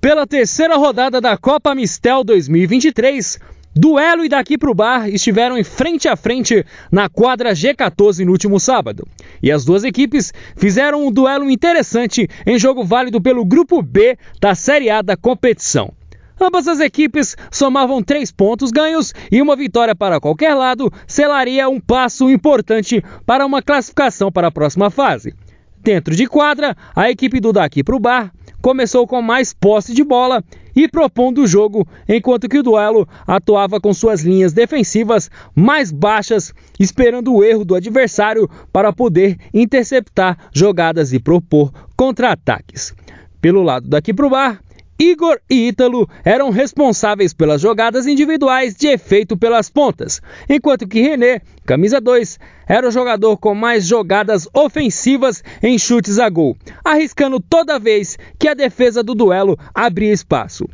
Pela terceira rodada da Copa Mistel 2023, Duelo e daqui pro bar estiveram em frente a frente na quadra G14 no último sábado. E as duas equipes fizeram um duelo interessante em jogo válido pelo Grupo B da Série A da competição. Ambas as equipes somavam três pontos ganhos e uma vitória para qualquer lado selaria um passo importante para uma classificação para a próxima fase. Dentro de quadra, a equipe do Daqui pro Bar começou com mais posse de bola e propondo o jogo, enquanto que o duelo atuava com suas linhas defensivas mais baixas, esperando o erro do adversário para poder interceptar jogadas e propor contra-ataques. Pelo lado daqui para o bar, Igor e Ítalo eram responsáveis pelas jogadas individuais de efeito pelas pontas, enquanto que René, camisa 2, era o jogador com mais jogadas ofensivas em chutes a gol, arriscando toda vez que a defesa do duelo abria espaço.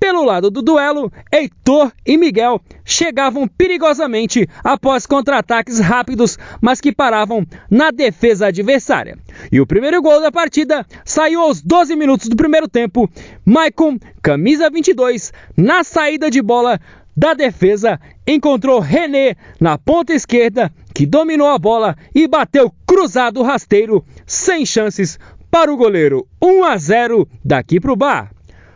Pelo lado do duelo, Heitor e Miguel chegavam perigosamente após contra-ataques rápidos, mas que paravam na defesa adversária. E o primeiro gol da partida saiu aos 12 minutos do primeiro tempo. Maicon, camisa 22, na saída de bola da defesa, encontrou René na ponta esquerda, que dominou a bola e bateu cruzado rasteiro, sem chances para o goleiro. 1 a 0 daqui para o bar.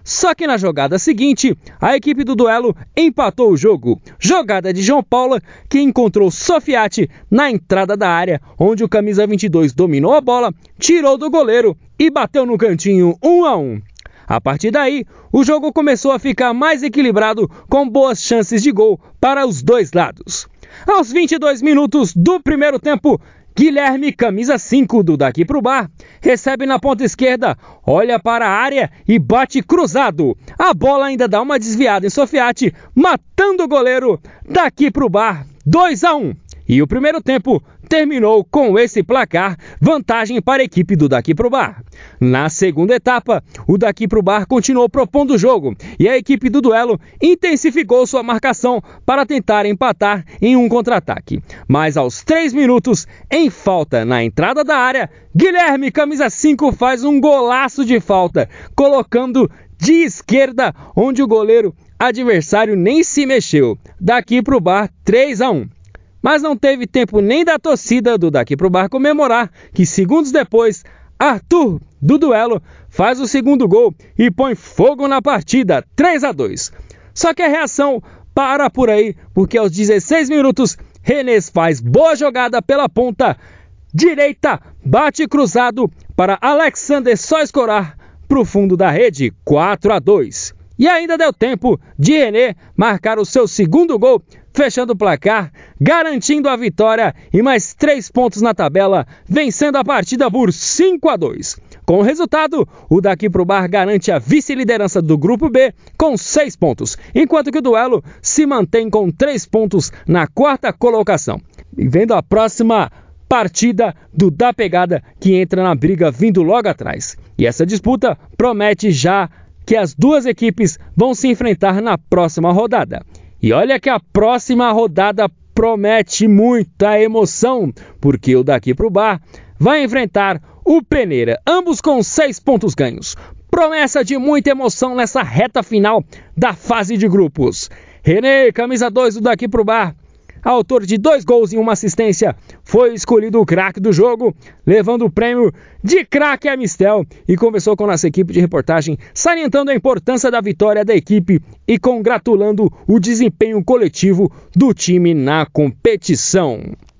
Só que na jogada seguinte, a equipe do duelo empatou o jogo. Jogada de João Paulo, que encontrou Sofiati na entrada da área, onde o camisa 22 dominou a bola, tirou do goleiro e bateu no cantinho 1 a 1. A partir daí, o jogo começou a ficar mais equilibrado, com boas chances de gol para os dois lados. Aos 22 minutos do primeiro tempo, Guilherme, camisa 5 do Daqui Pro Bar, recebe na ponta esquerda, olha para a área e bate cruzado. A bola ainda dá uma desviada em Sofiati, matando o goleiro. Daqui Pro Bar, 2 a 1. E o primeiro tempo terminou com esse placar, vantagem para a equipe do Daqui Pro Bar. Na segunda etapa, o Daqui Pro Bar continuou propondo o jogo e a equipe do duelo intensificou sua marcação para tentar empatar em um contra-ataque. Mas aos 3 minutos, em falta na entrada da área, Guilherme, camisa 5, faz um golaço de falta, colocando de esquerda, onde o goleiro adversário nem se mexeu. Daqui pro bar 3 a 1 mas não teve tempo nem da torcida do Daqui Pro Bar comemorar que segundos depois, Arthur, do duelo, faz o segundo gol e põe fogo na partida, 3 a 2. Só que a reação para por aí, porque aos 16 minutos, Renes faz boa jogada pela ponta direita, bate cruzado para Alexander só escorar para o fundo da rede, 4 a 2. E ainda deu tempo de René marcar o seu segundo gol, fechando o placar, garantindo a vitória e mais três pontos na tabela, vencendo a partida por 5 a 2. Com o resultado, o daqui pro bar garante a vice-liderança do grupo B com seis pontos, enquanto que o duelo se mantém com três pontos na quarta colocação. E vendo a próxima partida do da pegada que entra na briga vindo logo atrás. E essa disputa promete já que as duas equipes vão se enfrentar na próxima rodada. E olha que a próxima rodada promete muita emoção, porque o daqui para o bar vai enfrentar o Peneira, ambos com seis pontos ganhos. Promessa de muita emoção nessa reta final da fase de grupos. René, camisa 2 do daqui para o bar, autor de dois gols e uma assistência, foi escolhido o craque do jogo, levando o prêmio de craque a Mistel e conversou com nossa equipe de reportagem, salientando a importância da vitória da equipe e congratulando o desempenho coletivo do time na competição.